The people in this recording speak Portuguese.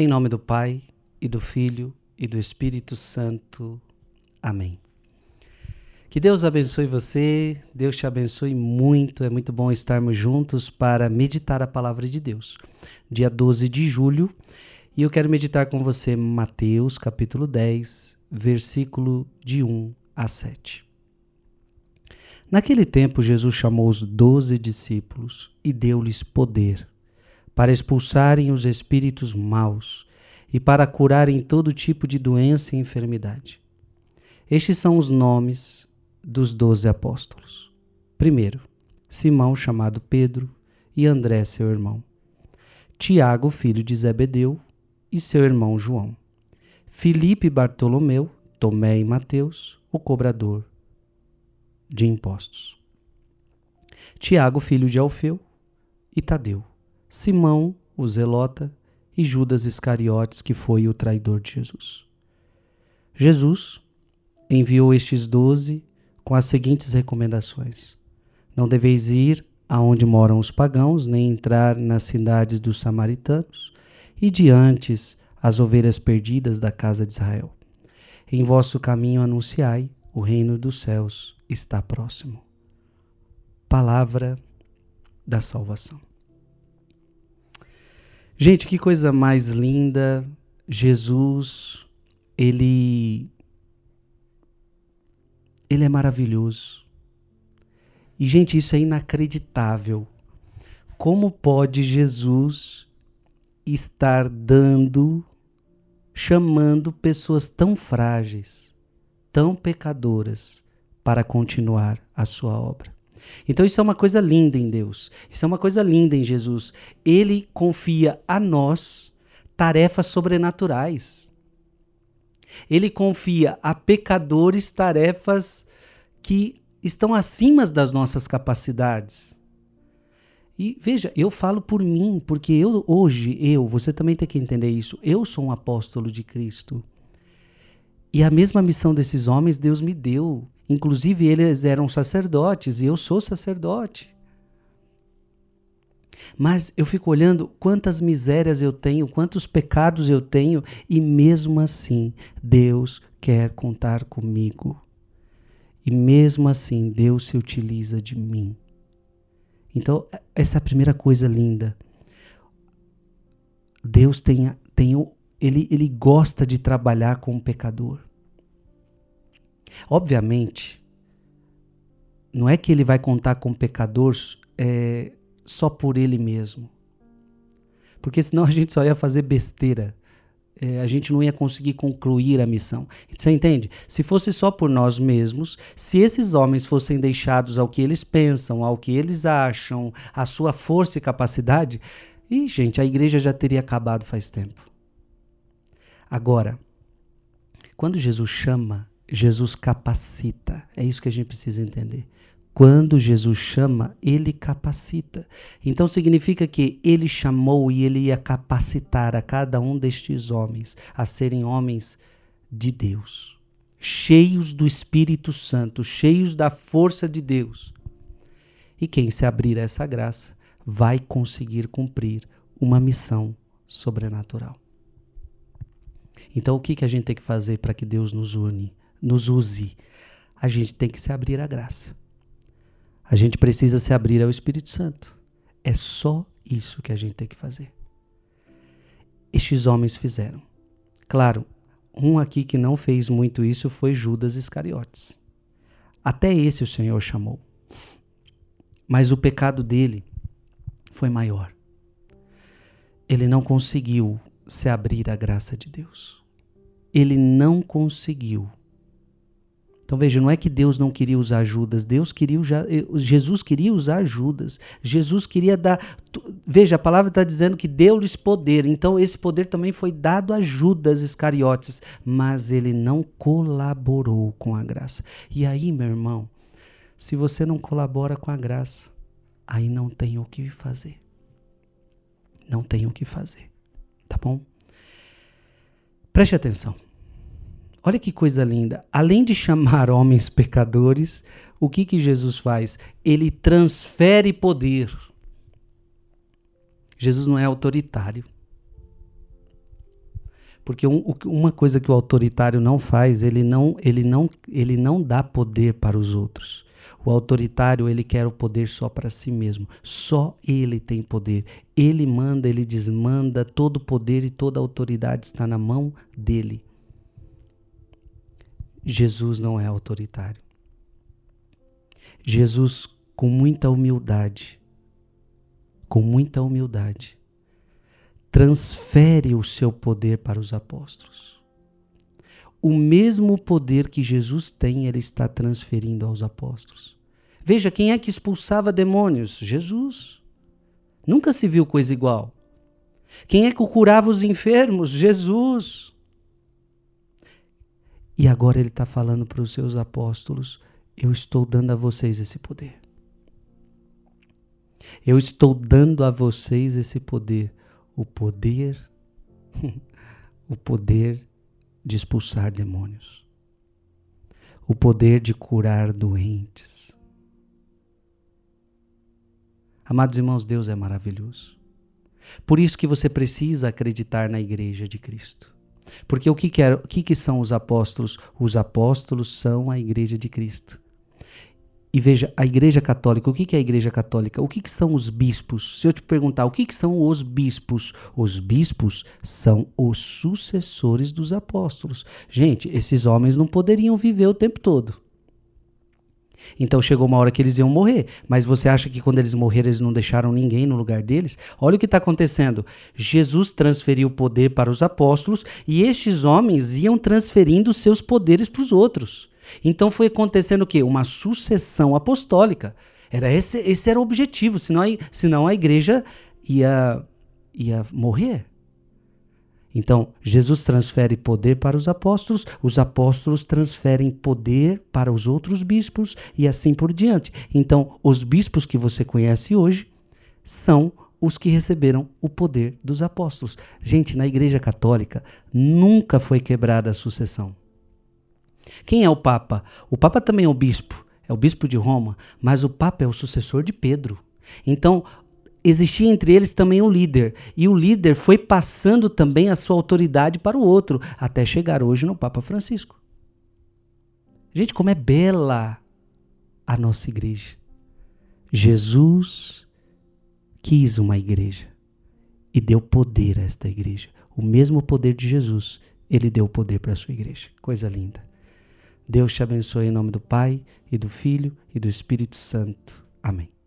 Em nome do Pai, e do Filho, e do Espírito Santo. Amém. Que Deus abençoe você, Deus te abençoe muito. É muito bom estarmos juntos para meditar a palavra de Deus. Dia 12 de julho, e eu quero meditar com você Mateus, capítulo 10, versículo de 1 a 7. Naquele tempo, Jesus chamou os doze discípulos e deu-lhes poder para expulsarem os espíritos maus e para curarem todo tipo de doença e enfermidade. Estes são os nomes dos doze apóstolos. Primeiro, Simão, chamado Pedro, e André, seu irmão. Tiago, filho de Zebedeu, e seu irmão João. Filipe Bartolomeu, Tomé e Mateus, o cobrador de impostos. Tiago, filho de Alfeu, e Tadeu. Simão, o zelota, e Judas Iscariotes, que foi o traidor de Jesus. Jesus enviou estes doze com as seguintes recomendações: Não deveis ir aonde moram os pagãos, nem entrar nas cidades dos samaritanos, e diante as ovelhas perdidas da casa de Israel. Em vosso caminho anunciai, o reino dos céus está próximo. Palavra da salvação. Gente, que coisa mais linda! Jesus, ele ele é maravilhoso. E, gente, isso é inacreditável. Como pode Jesus estar dando, chamando pessoas tão frágeis, tão pecadoras, para continuar a sua obra? Então, isso é uma coisa linda em Deus. Isso é uma coisa linda em Jesus. Ele confia a nós tarefas sobrenaturais. Ele confia a pecadores tarefas que estão acima das nossas capacidades. E veja, eu falo por mim, porque eu hoje, eu, você também tem que entender isso. Eu sou um apóstolo de Cristo. E a mesma missão desses homens Deus me deu. Inclusive, eles eram sacerdotes e eu sou sacerdote. Mas eu fico olhando quantas misérias eu tenho, quantos pecados eu tenho, e mesmo assim Deus quer contar comigo. E mesmo assim Deus se utiliza de mim. Então, essa é a primeira coisa linda. Deus tem, tem ele, ele gosta de trabalhar com o pecador. Obviamente, não é que ele vai contar com pecadores é, só por ele mesmo. Porque senão a gente só ia fazer besteira. É, a gente não ia conseguir concluir a missão. Você entende? Se fosse só por nós mesmos, se esses homens fossem deixados ao que eles pensam, ao que eles acham, à sua força e capacidade, e gente, a igreja já teria acabado faz tempo. Agora, quando Jesus chama, Jesus capacita. É isso que a gente precisa entender. Quando Jesus chama, ele capacita. Então significa que ele chamou e ele ia capacitar a cada um destes homens a serem homens de Deus, cheios do Espírito Santo, cheios da força de Deus. E quem se abrir a essa graça vai conseguir cumprir uma missão sobrenatural. Então o que, que a gente tem que fazer para que Deus nos une, nos use? A gente tem que se abrir à graça. A gente precisa se abrir ao Espírito Santo. É só isso que a gente tem que fazer. Estes homens fizeram. Claro, um aqui que não fez muito isso foi Judas Iscariotes. Até esse o Senhor chamou. Mas o pecado dele foi maior. Ele não conseguiu se abrir à graça de Deus. Ele não conseguiu então veja, não é que Deus não queria usar Judas, Deus queria usar, eh, Jesus queria usar Judas. Jesus queria dar. Veja, a palavra está dizendo que deu-lhes poder. Então esse poder também foi dado a Judas Iscariotes, mas ele não colaborou com a graça. E aí, meu irmão, se você não colabora com a graça, aí não tem o que fazer. Não tem o que fazer. Tá bom? Preste atenção. Olha que coisa linda. Além de chamar homens pecadores, o que, que Jesus faz? Ele transfere poder. Jesus não é autoritário. Porque um, uma coisa que o autoritário não faz, ele não, ele, não, ele não dá poder para os outros. O autoritário, ele quer o poder só para si mesmo. Só ele tem poder. Ele manda, ele desmanda, todo poder e toda autoridade está na mão dele. Jesus não é autoritário. Jesus, com muita humildade, com muita humildade, transfere o seu poder para os apóstolos. O mesmo poder que Jesus tem, ele está transferindo aos apóstolos. Veja, quem é que expulsava demônios? Jesus. Nunca se viu coisa igual. Quem é que curava os enfermos? Jesus. E agora ele está falando para os seus apóstolos: eu estou dando a vocês esse poder. Eu estou dando a vocês esse poder. O poder, o poder de expulsar demônios. O poder de curar doentes. Amados irmãos, Deus é maravilhoso. Por isso que você precisa acreditar na igreja de Cristo. Porque o que, que, é, o que, que são os apóstolos? Os apóstolos são a igreja de Cristo. E veja, a Igreja Católica, o que, que é a Igreja Católica? O que, que são os bispos? Se eu te perguntar, o que, que são os bispos? Os bispos são os sucessores dos apóstolos. Gente, esses homens não poderiam viver o tempo todo. Então chegou uma hora que eles iam morrer. Mas você acha que quando eles morreram, eles não deixaram ninguém no lugar deles? Olha o que está acontecendo. Jesus transferiu o poder para os apóstolos e estes homens iam transferindo seus poderes para os outros. Então foi acontecendo o quê? Uma sucessão apostólica. Era esse, esse era o objetivo, senão a, senão a igreja ia, ia morrer. Então, Jesus transfere poder para os apóstolos, os apóstolos transferem poder para os outros bispos e assim por diante. Então, os bispos que você conhece hoje são os que receberam o poder dos apóstolos. Gente, na Igreja Católica nunca foi quebrada a sucessão. Quem é o Papa? O Papa também é o bispo, é o bispo de Roma, mas o Papa é o sucessor de Pedro. Então, existia entre eles também um líder, e o líder foi passando também a sua autoridade para o outro, até chegar hoje no Papa Francisco. Gente, como é bela a nossa igreja. Jesus quis uma igreja e deu poder a esta igreja. O mesmo poder de Jesus, ele deu poder para a sua igreja. Coisa linda. Deus te abençoe em nome do Pai, e do Filho, e do Espírito Santo. Amém.